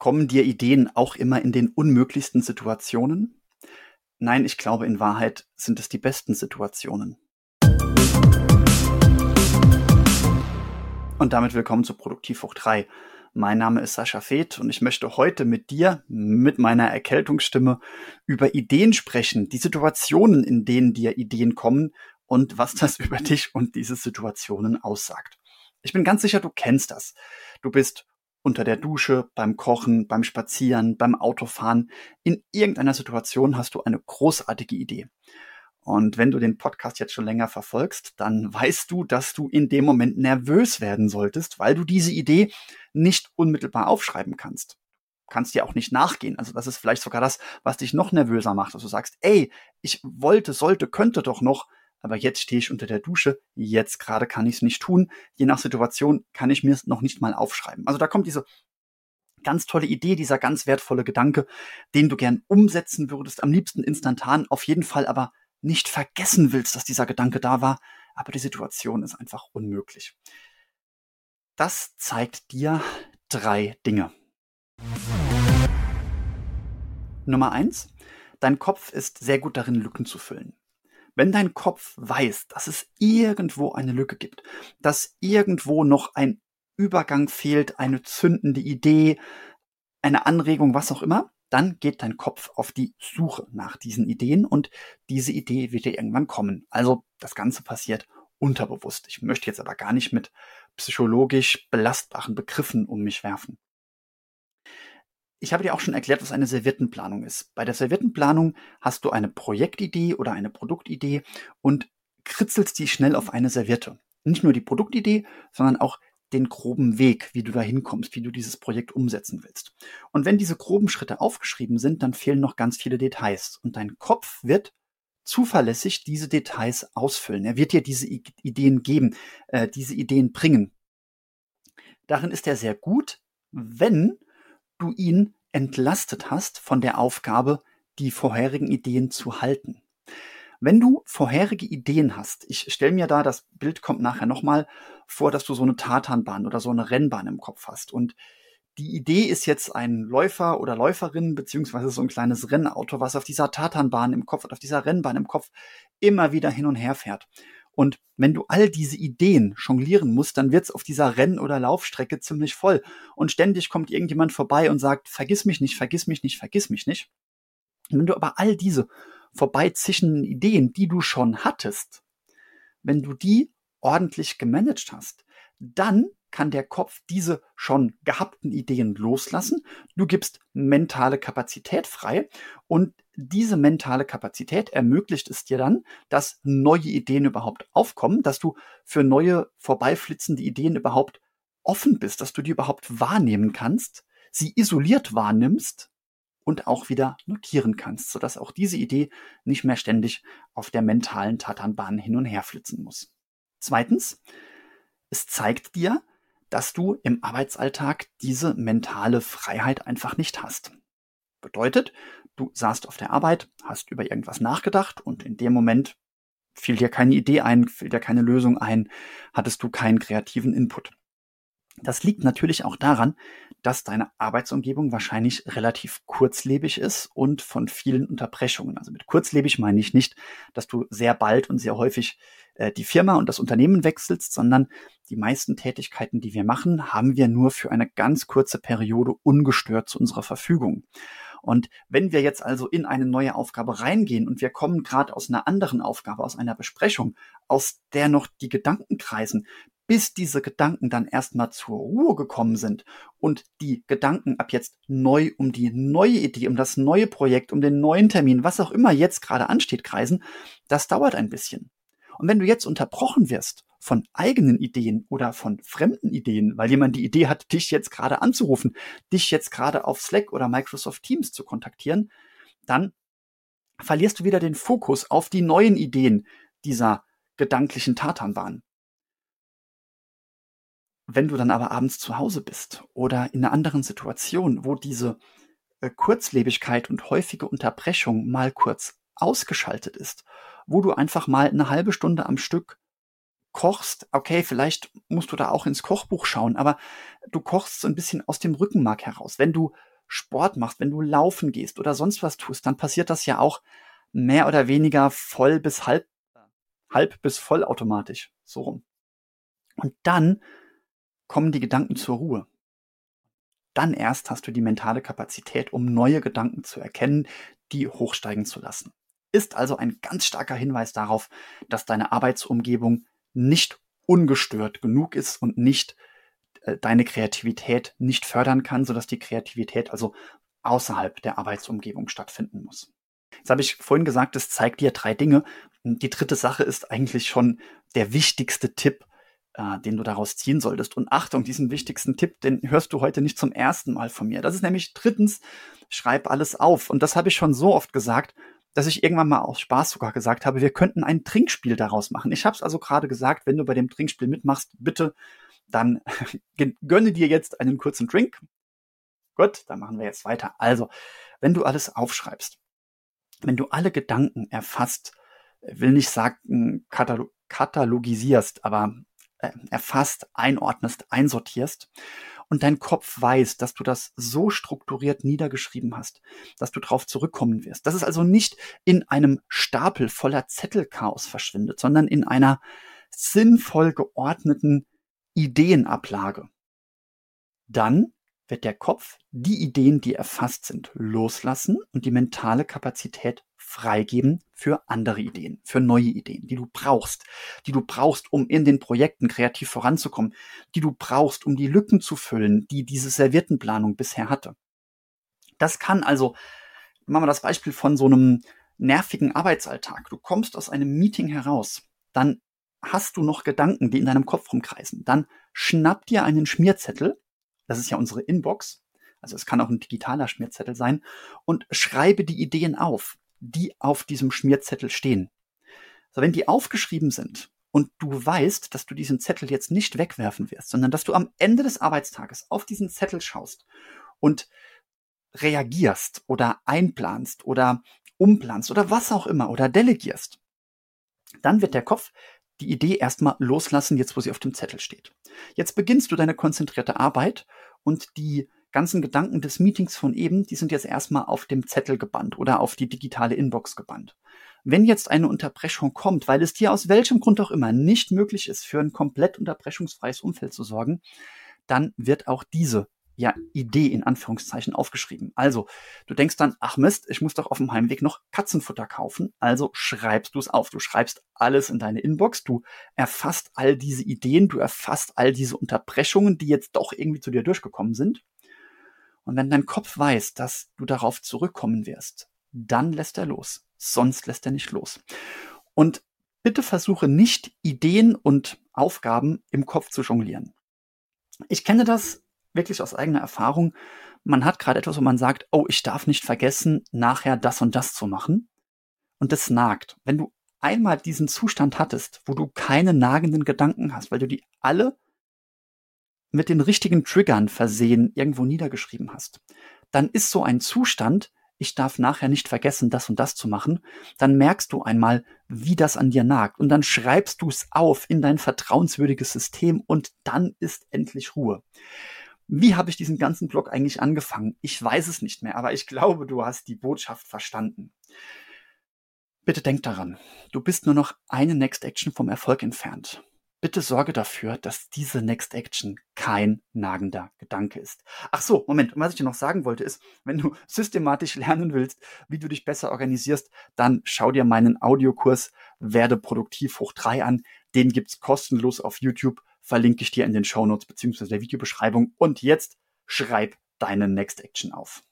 Kommen dir Ideen auch immer in den unmöglichsten Situationen? Nein, ich glaube, in Wahrheit sind es die besten Situationen. Und damit willkommen zu Produktiv hoch 3. Mein Name ist Sascha Feth und ich möchte heute mit dir, mit meiner Erkältungsstimme, über Ideen sprechen, die Situationen, in denen dir Ideen kommen und was das über dich und diese Situationen aussagt. Ich bin ganz sicher, du kennst das. Du bist unter der Dusche, beim Kochen, beim Spazieren, beim Autofahren. In irgendeiner Situation hast du eine großartige Idee. Und wenn du den Podcast jetzt schon länger verfolgst, dann weißt du, dass du in dem Moment nervös werden solltest, weil du diese Idee nicht unmittelbar aufschreiben kannst. Kannst dir auch nicht nachgehen. Also das ist vielleicht sogar das, was dich noch nervöser macht, dass du sagst, ey, ich wollte, sollte, könnte doch noch, aber jetzt stehe ich unter der Dusche, jetzt gerade kann ich es nicht tun. Je nach Situation kann ich mir es noch nicht mal aufschreiben. Also da kommt diese ganz tolle Idee, dieser ganz wertvolle Gedanke, den du gern umsetzen würdest, am liebsten instantan, auf jeden Fall aber nicht vergessen willst, dass dieser Gedanke da war, aber die Situation ist einfach unmöglich. Das zeigt dir drei Dinge. Nummer eins, dein Kopf ist sehr gut darin, Lücken zu füllen. Wenn dein Kopf weiß, dass es irgendwo eine Lücke gibt, dass irgendwo noch ein Übergang fehlt, eine zündende Idee, eine Anregung, was auch immer, dann geht dein Kopf auf die Suche nach diesen Ideen und diese Idee wird dir irgendwann kommen. Also das Ganze passiert unterbewusst. Ich möchte jetzt aber gar nicht mit psychologisch belastbaren Begriffen um mich werfen. Ich habe dir auch schon erklärt, was eine Serviettenplanung ist. Bei der Serviettenplanung hast du eine Projektidee oder eine Produktidee und kritzelst die schnell auf eine Serviette. Nicht nur die Produktidee, sondern auch den groben Weg, wie du da hinkommst, wie du dieses Projekt umsetzen willst. Und wenn diese groben Schritte aufgeschrieben sind, dann fehlen noch ganz viele Details. Und dein Kopf wird zuverlässig diese Details ausfüllen. Er wird dir diese Ideen geben, äh, diese Ideen bringen. Darin ist er sehr gut, wenn du ihn entlastet hast von der Aufgabe, die vorherigen Ideen zu halten. Wenn du vorherige Ideen hast, ich stelle mir da, das Bild kommt nachher nochmal vor, dass du so eine Tatanbahn oder so eine Rennbahn im Kopf hast und die Idee ist jetzt ein Läufer oder Läuferin, beziehungsweise so ein kleines Rennauto, was auf dieser Tatanbahn im Kopf und auf dieser Rennbahn im Kopf immer wieder hin und her fährt. Und wenn du all diese Ideen jonglieren musst, dann wird's auf dieser Renn- oder Laufstrecke ziemlich voll. Und ständig kommt irgendjemand vorbei und sagt, vergiss mich nicht, vergiss mich nicht, vergiss mich nicht. Und wenn du aber all diese vorbeizischenden Ideen, die du schon hattest, wenn du die ordentlich gemanagt hast, dann kann der Kopf diese schon gehabten Ideen loslassen. Du gibst mentale Kapazität frei und diese mentale Kapazität ermöglicht es dir dann, dass neue Ideen überhaupt aufkommen, dass du für neue vorbeiflitzende Ideen überhaupt offen bist, dass du die überhaupt wahrnehmen kannst, sie isoliert wahrnimmst und auch wieder notieren kannst, sodass auch diese Idee nicht mehr ständig auf der mentalen Tatanbahn hin und her flitzen muss. Zweitens, es zeigt dir, dass du im Arbeitsalltag diese mentale Freiheit einfach nicht hast. Bedeutet, du saßt auf der Arbeit, hast über irgendwas nachgedacht und in dem Moment fiel dir keine Idee ein, fiel dir keine Lösung ein, hattest du keinen kreativen Input. Das liegt natürlich auch daran, dass deine Arbeitsumgebung wahrscheinlich relativ kurzlebig ist und von vielen Unterbrechungen. Also mit kurzlebig meine ich nicht, dass du sehr bald und sehr häufig äh, die Firma und das Unternehmen wechselst, sondern die meisten Tätigkeiten, die wir machen, haben wir nur für eine ganz kurze Periode ungestört zu unserer Verfügung. Und wenn wir jetzt also in eine neue Aufgabe reingehen und wir kommen gerade aus einer anderen Aufgabe, aus einer Besprechung, aus der noch die Gedanken kreisen, bis diese Gedanken dann erstmal zur Ruhe gekommen sind und die Gedanken ab jetzt neu um die neue Idee, um das neue Projekt, um den neuen Termin, was auch immer jetzt gerade ansteht, kreisen, das dauert ein bisschen. Und wenn du jetzt unterbrochen wirst von eigenen Ideen oder von fremden Ideen, weil jemand die Idee hat, dich jetzt gerade anzurufen, dich jetzt gerade auf Slack oder Microsoft Teams zu kontaktieren, dann verlierst du wieder den Fokus auf die neuen Ideen dieser gedanklichen Tatanbahn. Wenn du dann aber abends zu Hause bist oder in einer anderen Situation, wo diese äh, Kurzlebigkeit und häufige Unterbrechung mal kurz ausgeschaltet ist, wo du einfach mal eine halbe Stunde am Stück kochst, okay, vielleicht musst du da auch ins Kochbuch schauen, aber du kochst so ein bisschen aus dem Rückenmark heraus. Wenn du Sport machst, wenn du laufen gehst oder sonst was tust, dann passiert das ja auch mehr oder weniger voll bis halb, halb bis vollautomatisch. So rum. Und dann kommen die Gedanken zur Ruhe. Dann erst hast du die mentale Kapazität, um neue Gedanken zu erkennen, die hochsteigen zu lassen. Ist also ein ganz starker Hinweis darauf, dass deine Arbeitsumgebung nicht ungestört genug ist und nicht äh, deine Kreativität nicht fördern kann, sodass die Kreativität also außerhalb der Arbeitsumgebung stattfinden muss. Jetzt habe ich vorhin gesagt, es zeigt dir drei Dinge. Die dritte Sache ist eigentlich schon der wichtigste Tipp, äh, den du daraus ziehen solltest. Und Achtung, diesen wichtigsten Tipp, den hörst du heute nicht zum ersten Mal von mir. Das ist nämlich drittens, schreib alles auf. Und das habe ich schon so oft gesagt, dass ich irgendwann mal aus Spaß sogar gesagt habe, wir könnten ein Trinkspiel daraus machen. Ich habe es also gerade gesagt, wenn du bei dem Trinkspiel mitmachst, bitte, dann gönne dir jetzt einen kurzen Drink. Gut, dann machen wir jetzt weiter. Also, wenn du alles aufschreibst, wenn du alle Gedanken erfasst, will nicht sagen katalog katalogisierst, aber äh, erfasst, einordnest, einsortierst und dein Kopf weiß, dass du das so strukturiert niedergeschrieben hast, dass du darauf zurückkommen wirst. Dass es also nicht in einem Stapel voller Zettelchaos verschwindet, sondern in einer sinnvoll geordneten Ideenablage. Dann wird der Kopf die Ideen, die erfasst sind, loslassen und die mentale Kapazität freigeben für andere Ideen, für neue Ideen, die du brauchst, die du brauchst, um in den Projekten kreativ voranzukommen, die du brauchst, um die Lücken zu füllen, die diese Serviertenplanung bisher hatte. Das kann also, machen wir das Beispiel von so einem nervigen Arbeitsalltag. Du kommst aus einem Meeting heraus, dann hast du noch Gedanken, die in deinem Kopf rumkreisen. Dann schnapp dir einen Schmierzettel, das ist ja unsere Inbox, also es kann auch ein digitaler Schmierzettel sein, und schreibe die Ideen auf die auf diesem Schmierzettel stehen. So, wenn die aufgeschrieben sind und du weißt, dass du diesen Zettel jetzt nicht wegwerfen wirst, sondern dass du am Ende des Arbeitstages auf diesen Zettel schaust und reagierst oder einplanst oder umplanst oder was auch immer oder delegierst, dann wird der Kopf die Idee erstmal loslassen, jetzt wo sie auf dem Zettel steht. Jetzt beginnst du deine konzentrierte Arbeit und die ganzen Gedanken des Meetings von eben, die sind jetzt erstmal auf dem Zettel gebannt oder auf die digitale Inbox gebannt. Wenn jetzt eine Unterbrechung kommt, weil es dir aus welchem Grund auch immer nicht möglich ist, für ein komplett unterbrechungsfreies Umfeld zu sorgen, dann wird auch diese ja, Idee in Anführungszeichen aufgeschrieben. Also, du denkst dann, ach Mist, ich muss doch auf dem Heimweg noch Katzenfutter kaufen. Also schreibst du es auf. Du schreibst alles in deine Inbox. Du erfasst all diese Ideen. Du erfasst all diese Unterbrechungen, die jetzt doch irgendwie zu dir durchgekommen sind. Und wenn dein Kopf weiß, dass du darauf zurückkommen wirst, dann lässt er los. Sonst lässt er nicht los. Und bitte versuche nicht Ideen und Aufgaben im Kopf zu jonglieren. Ich kenne das wirklich aus eigener Erfahrung. Man hat gerade etwas, wo man sagt, oh, ich darf nicht vergessen, nachher das und das zu machen. Und das nagt. Wenn du einmal diesen Zustand hattest, wo du keine nagenden Gedanken hast, weil du die alle mit den richtigen Triggern versehen irgendwo niedergeschrieben hast, dann ist so ein Zustand, ich darf nachher nicht vergessen, das und das zu machen, dann merkst du einmal, wie das an dir nagt und dann schreibst du es auf in dein vertrauenswürdiges System und dann ist endlich Ruhe. Wie habe ich diesen ganzen Blog eigentlich angefangen? Ich weiß es nicht mehr, aber ich glaube, du hast die Botschaft verstanden. Bitte denk daran, du bist nur noch eine Next Action vom Erfolg entfernt bitte sorge dafür, dass diese Next Action kein nagender Gedanke ist. Ach so, Moment. Und was ich dir noch sagen wollte ist, wenn du systematisch lernen willst, wie du dich besser organisierst, dann schau dir meinen Audiokurs Werde produktiv hoch drei an. Den gibt's kostenlos auf YouTube. Verlinke ich dir in den Show Notes beziehungsweise der Videobeschreibung. Und jetzt schreib deine Next Action auf.